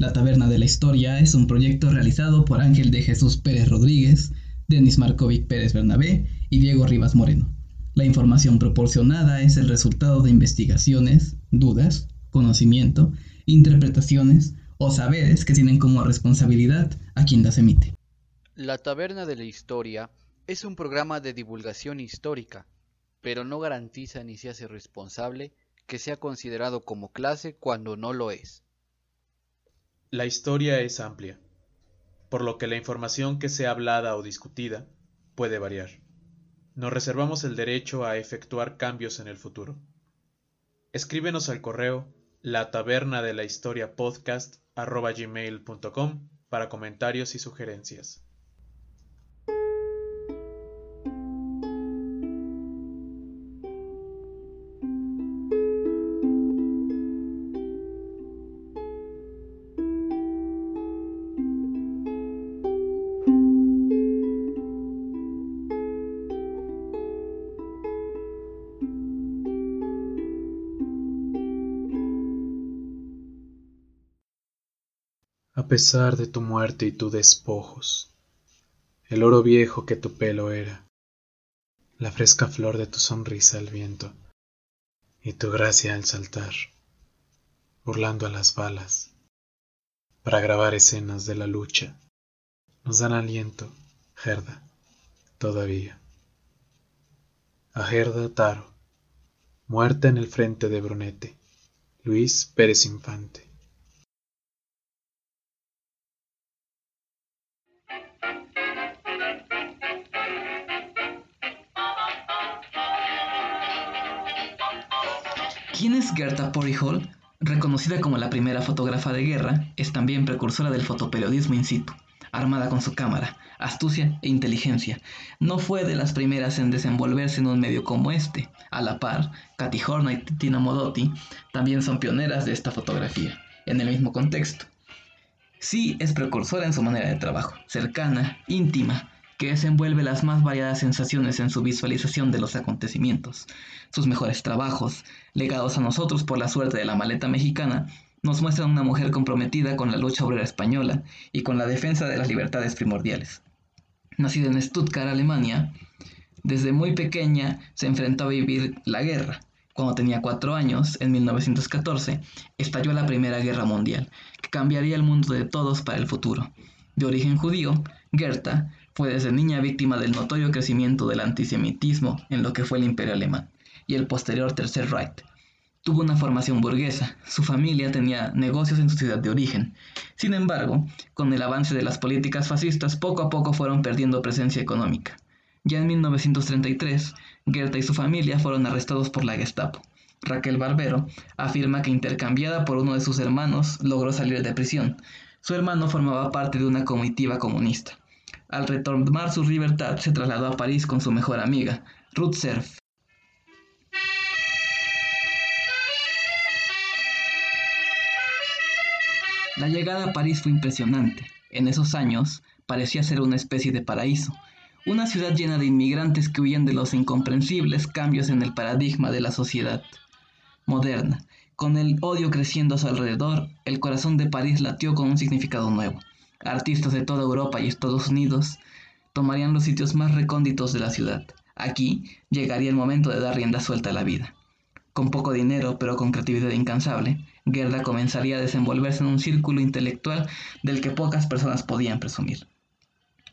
La Taberna de la Historia es un proyecto realizado por Ángel de Jesús Pérez Rodríguez, Denis Markovic Pérez Bernabé y Diego Rivas Moreno. La información proporcionada es el resultado de investigaciones, dudas, conocimiento, interpretaciones o saberes que tienen como responsabilidad a quien las emite. La Taberna de la Historia es un programa de divulgación histórica, pero no garantiza ni se hace responsable que sea considerado como clase cuando no lo es. La historia es amplia, por lo que la información que sea hablada o discutida puede variar. Nos reservamos el derecho a efectuar cambios en el futuro. Escríbenos al correo la taberna de la historia podcast para comentarios y sugerencias. Pesar de tu muerte y tus despojos, el oro viejo que tu pelo era, la fresca flor de tu sonrisa al viento, y tu gracia al saltar, burlando a las balas, para grabar escenas de la lucha, nos dan aliento, Gerda, todavía. A Gerda Taro, muerta en el frente de Brunete, Luis Pérez Infante. ¿Quién es Gerta Hall? Reconocida como la primera fotógrafa de guerra, es también precursora del fotoperiodismo in situ. Armada con su cámara, astucia e inteligencia, no fue de las primeras en desenvolverse en un medio como este. A la par, Katy Horna y Tina Modotti también son pioneras de esta fotografía, en el mismo contexto. Sí es precursora en su manera de trabajo, cercana, íntima, que desenvuelve las más variadas sensaciones en su visualización de los acontecimientos. Sus mejores trabajos, legados a nosotros por la suerte de la maleta mexicana, nos muestran una mujer comprometida con la lucha obrera española y con la defensa de las libertades primordiales. Nacida en Stuttgart, Alemania, desde muy pequeña se enfrentó a vivir la guerra. Cuando tenía cuatro años, en 1914, estalló la Primera Guerra Mundial, que cambiaría el mundo de todos para el futuro. De origen judío, Goethe fue desde niña víctima del notorio crecimiento del antisemitismo en lo que fue el imperio alemán y el posterior Tercer Reich. Tuvo una formación burguesa, su familia tenía negocios en su ciudad de origen. Sin embargo, con el avance de las políticas fascistas, poco a poco fueron perdiendo presencia económica. Ya en 1933, Goethe y su familia fueron arrestados por la Gestapo. Raquel Barbero afirma que intercambiada por uno de sus hermanos, logró salir de prisión. Su hermano formaba parte de una comitiva comunista. Al retomar su libertad, se trasladó a París con su mejor amiga, Ruth Serf. La llegada a París fue impresionante. En esos años parecía ser una especie de paraíso, una ciudad llena de inmigrantes que huían de los incomprensibles cambios en el paradigma de la sociedad moderna. Con el odio creciendo a su alrededor, el corazón de París latió con un significado nuevo. Artistas de toda Europa y Estados Unidos tomarían los sitios más recónditos de la ciudad. Aquí llegaría el momento de dar rienda suelta a la vida. Con poco dinero, pero con creatividad incansable, Gerda comenzaría a desenvolverse en un círculo intelectual del que pocas personas podían presumir.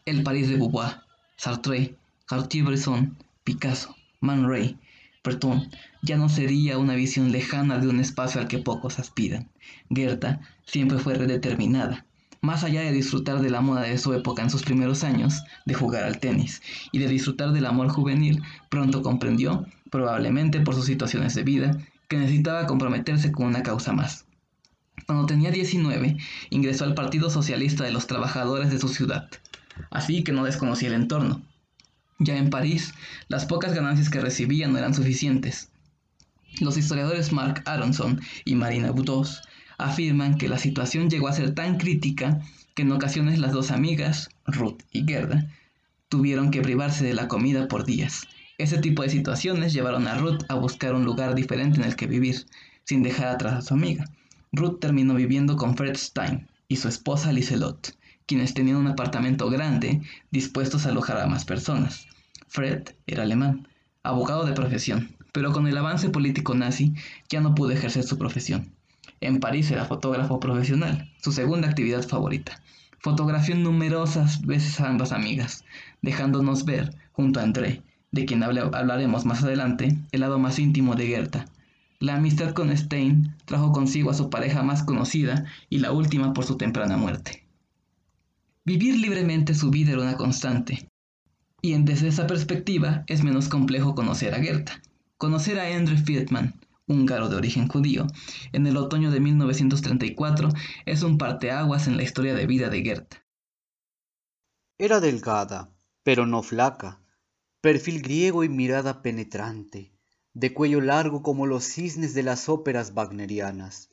El París de Beauvoir, Sartre, Cartier-Bresson, Picasso, Man Ray, ya no sería una visión lejana de un espacio al que pocos aspiran. Gerda siempre fue determinada, más allá de disfrutar de la moda de su época en sus primeros años, de jugar al tenis y de disfrutar del amor juvenil, pronto comprendió, probablemente por sus situaciones de vida, que necesitaba comprometerse con una causa más. Cuando tenía 19, ingresó al Partido Socialista de los Trabajadores de su ciudad, así que no desconocía el entorno. Ya en París, las pocas ganancias que recibía no eran suficientes. Los historiadores Mark Aronson y Marina Boudos afirman que la situación llegó a ser tan crítica que en ocasiones las dos amigas, Ruth y Gerda, tuvieron que privarse de la comida por días. Ese tipo de situaciones llevaron a Ruth a buscar un lugar diferente en el que vivir, sin dejar atrás a su amiga. Ruth terminó viviendo con Fred Stein, y su esposa Liselot, quienes tenían un apartamento grande dispuestos a alojar a más personas. Fred era alemán, abogado de profesión, pero con el avance político nazi ya no pudo ejercer su profesión. En París era fotógrafo profesional, su segunda actividad favorita. Fotografió numerosas veces a ambas amigas, dejándonos ver, junto a André, de quien hablaremos más adelante, el lado más íntimo de Gerta. La amistad con Stein trajo consigo a su pareja más conocida y la última por su temprana muerte. Vivir libremente su vida era una constante, y desde esa perspectiva es menos complejo conocer a Gerta. Conocer a Andrew Friedman, húngaro de origen judío, en el otoño de 1934 es un parteaguas en la historia de vida de Gerta. Era delgada, pero no flaca, perfil griego y mirada penetrante, de cuello largo como los cisnes de las óperas wagnerianas,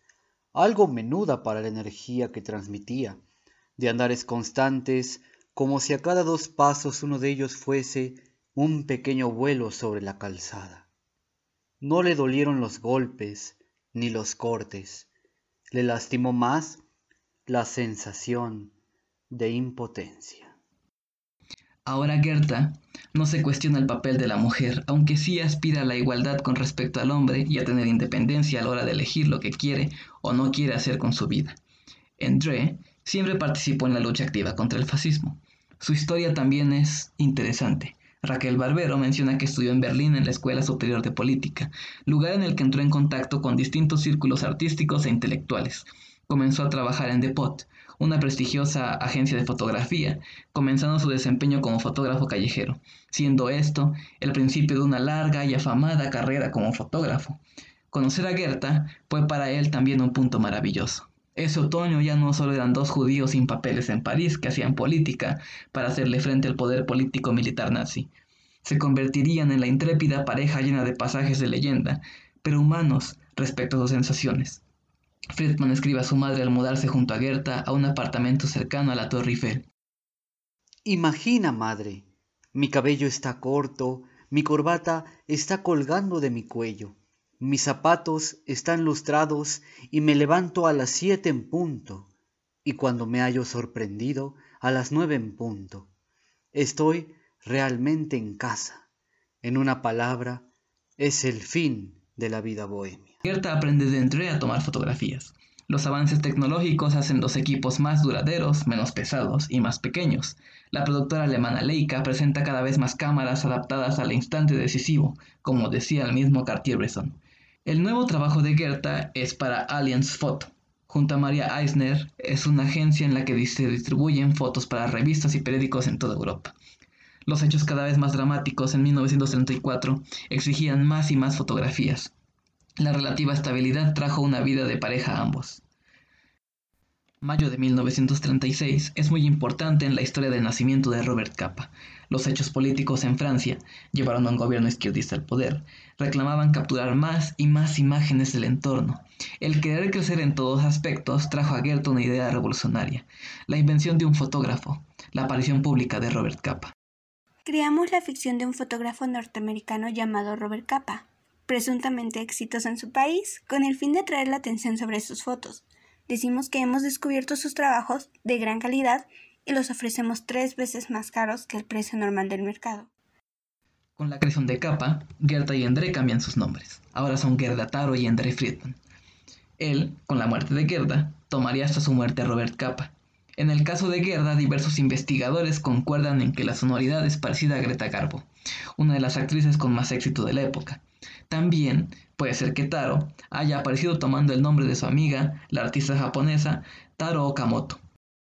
algo menuda para la energía que transmitía, de andares constantes, como si a cada dos pasos uno de ellos fuese un pequeño vuelo sobre la calzada. No le dolieron los golpes ni los cortes, le lastimó más la sensación de impotencia. Ahora Gerta no se cuestiona el papel de la mujer, aunque sí aspira a la igualdad con respecto al hombre y a tener independencia a la hora de elegir lo que quiere o no quiere hacer con su vida. André siempre participó en la lucha activa contra el fascismo. Su historia también es interesante. Raquel Barbero menciona que estudió en Berlín en la Escuela Superior de Política, lugar en el que entró en contacto con distintos círculos artísticos e intelectuales. Comenzó a trabajar en Depot, una prestigiosa agencia de fotografía, comenzando su desempeño como fotógrafo callejero, siendo esto el principio de una larga y afamada carrera como fotógrafo. Conocer a Gerta fue para él también un punto maravilloso. Ese otoño ya no solo eran dos judíos sin papeles en París que hacían política para hacerle frente al poder político militar nazi. Se convertirían en la intrépida pareja llena de pasajes de leyenda, pero humanos respecto a sus sensaciones. Friedman escribe a su madre al mudarse junto a Gerta a un apartamento cercano a la Torre Eiffel. Imagina, madre, mi cabello está corto, mi corbata está colgando de mi cuello mis zapatos están lustrados y me levanto a las siete en punto, y cuando me hallo sorprendido, a las nueve en punto. Estoy realmente en casa. En una palabra, es el fin de la vida bohemia. Gerta aprende de André a tomar fotografías. Los avances tecnológicos hacen los equipos más duraderos, menos pesados y más pequeños. La productora alemana Leica presenta cada vez más cámaras adaptadas al instante decisivo, como decía el mismo Cartier-Bresson. El nuevo trabajo de Gerta es para Allianz Photo. Junto a María Eisner, es una agencia en la que se distribuyen fotos para revistas y periódicos en toda Europa. Los hechos cada vez más dramáticos en 1934 exigían más y más fotografías. La relativa estabilidad trajo una vida de pareja a ambos. Mayo de 1936 es muy importante en la historia del nacimiento de Robert Capa. Los hechos políticos en Francia llevaron a un gobierno izquierdista al poder. Reclamaban capturar más y más imágenes del entorno. El querer crecer en todos aspectos trajo a Goethe una idea revolucionaria, la invención de un fotógrafo, la aparición pública de Robert Capa. Creamos la ficción de un fotógrafo norteamericano llamado Robert Capa, presuntamente exitoso en su país, con el fin de atraer la atención sobre sus fotos decimos que hemos descubierto sus trabajos de gran calidad y los ofrecemos tres veces más caros que el precio normal del mercado. Con la creación de Capa, Gerda y André cambian sus nombres. Ahora son Gerda Taro y André Friedman. Él, con la muerte de Gerda, tomaría hasta su muerte a Robert Capa. En el caso de Gerda, diversos investigadores concuerdan en que la sonoridad es parecida a Greta Garbo, una de las actrices con más éxito de la época. También puede ser que Taro haya aparecido tomando el nombre de su amiga, la artista japonesa Taro Okamoto.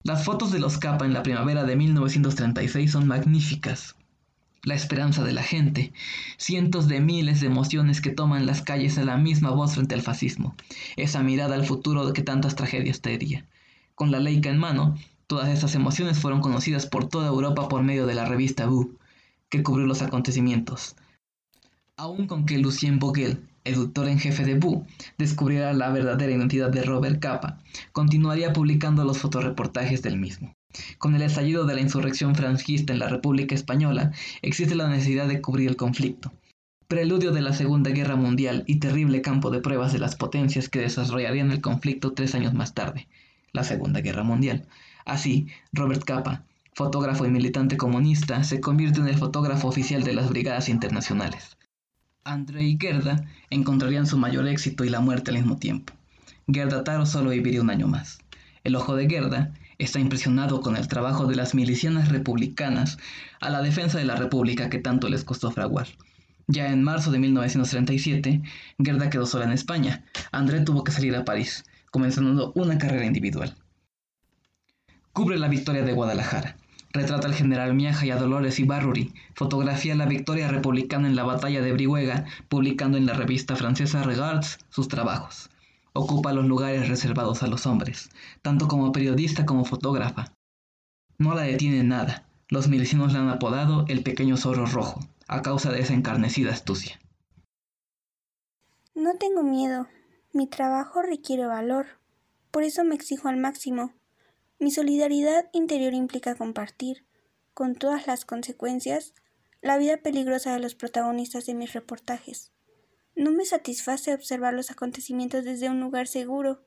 Las fotos de los Kappa en la primavera de 1936 son magníficas. La esperanza de la gente, cientos de miles de emociones que toman las calles a la misma voz frente al fascismo, esa mirada al futuro que tantas tragedias traería. Con la Leica en mano, todas esas emociones fueron conocidas por toda Europa por medio de la revista Boo, que cubrió los acontecimientos. Aún con que Lucien Vogel, eductor en jefe de Boo, descubriera la verdadera identidad de Robert Capa, continuaría publicando los fotoreportajes del mismo. Con el estallido de la insurrección franquista en la República Española, existe la necesidad de cubrir el conflicto. Preludio de la Segunda Guerra Mundial y terrible campo de pruebas de las potencias que desarrollarían el conflicto tres años más tarde. la Segunda Guerra Mundial. Así, Robert Capa, fotógrafo y militante comunista, se convierte en el fotógrafo oficial de las brigadas internacionales. André y Gerda encontrarían su mayor éxito y la muerte al mismo tiempo. Gerda Taro solo viviría un año más. El ojo de Gerda está impresionado con el trabajo de las milicianas republicanas a la defensa de la República que tanto les costó fraguar. Ya en marzo de 1937, Gerda quedó sola en España. André tuvo que salir a París, comenzando una carrera individual. Cubre la victoria de Guadalajara. Retrata al general Miaja y a Dolores Ibarruri. Fotografía la victoria republicana en la batalla de Brihuega, publicando en la revista francesa Regards sus trabajos. Ocupa los lugares reservados a los hombres, tanto como periodista como fotógrafa. No la detiene nada. Los milicianos la han apodado el pequeño zorro rojo, a causa de esa encarnecida astucia. No tengo miedo. Mi trabajo requiere valor. Por eso me exijo al máximo. Mi solidaridad interior implica compartir, con todas las consecuencias, la vida peligrosa de los protagonistas de mis reportajes. No me satisface observar los acontecimientos desde un lugar seguro.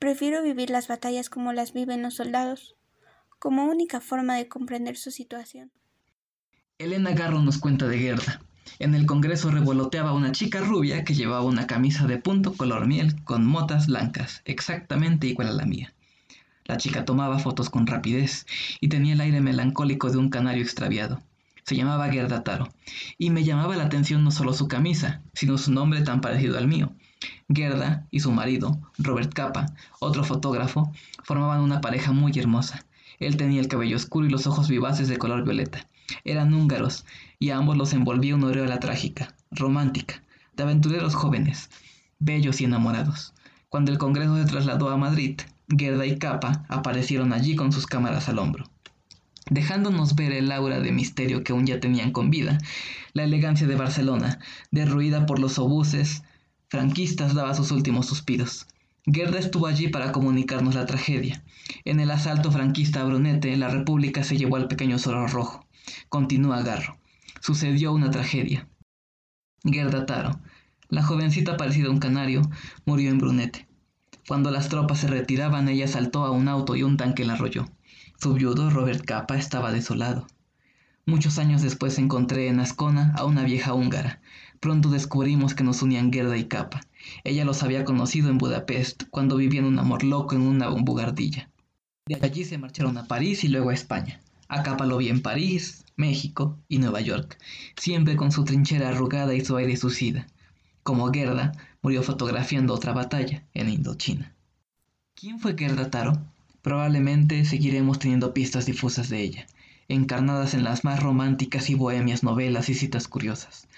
Prefiero vivir las batallas como las viven los soldados, como única forma de comprender su situación. Elena Garro nos cuenta de Gerda. En el Congreso revoloteaba una chica rubia que llevaba una camisa de punto color miel con motas blancas, exactamente igual a la mía. La chica tomaba fotos con rapidez y tenía el aire melancólico de un canario extraviado. Se llamaba Gerda Taro, y me llamaba la atención no solo su camisa, sino su nombre tan parecido al mío. Gerda y su marido, Robert Capa, otro fotógrafo, formaban una pareja muy hermosa. Él tenía el cabello oscuro y los ojos vivaces de color violeta. Eran húngaros, y a ambos los envolvía una aureola trágica, romántica, de aventureros jóvenes, bellos y enamorados. Cuando el Congreso se trasladó a Madrid, Gerda y Capa aparecieron allí con sus cámaras al hombro dejándonos ver el aura de misterio que aún ya tenían con vida. La elegancia de Barcelona, derruida por los obuses franquistas, daba sus últimos suspiros. Gerda estuvo allí para comunicarnos la tragedia. En el asalto franquista a Brunete, la República se llevó al pequeño Zorro Rojo. Continúa Garro. Sucedió una tragedia. Gerda Taro, la jovencita parecida a un canario, murió en Brunete. Cuando las tropas se retiraban, ella saltó a un auto y un tanque la arrolló. Su viudo, Robert Capa, estaba desolado. Muchos años después encontré en Ascona a una vieja húngara. Pronto descubrimos que nos unían Gerda y Capa. Ella los había conocido en Budapest, cuando vivían un amor loco en una bugardilla. De allí se marcharon a París y luego a España. A Capa lo vi en París, México y Nueva York, siempre con su trinchera arrugada y su aire suicida. Como Gerda, murió fotografiando otra batalla en Indochina. ¿Quién fue Gerda Taro? Probablemente seguiremos teniendo pistas difusas de ella, encarnadas en las más románticas y bohemias novelas y citas curiosas.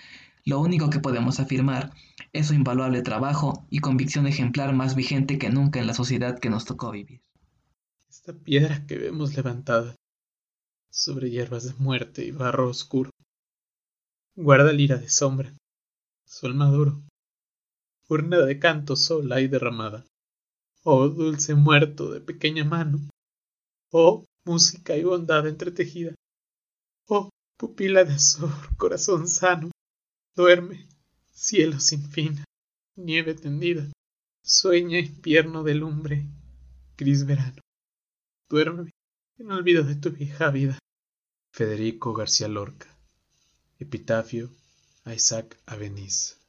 Lo único que podemos afirmar es su invaluable trabajo y convicción ejemplar más vigente que nunca en la sociedad que nos tocó vivir. Esta piedra que vemos levantada sobre hierbas de muerte y barro oscuro guarda lira de sombra, sol maduro, urna de canto sola y derramada. Oh dulce muerto de pequeña mano, oh música y bondad entretejida, oh pupila de azor, corazón sano, duerme, cielo sin fin, nieve tendida, sueña invierno de lumbre, gris verano, duerme en olvido de tu vieja vida. Federico García Lorca, epitafio a Isaac Aveniz.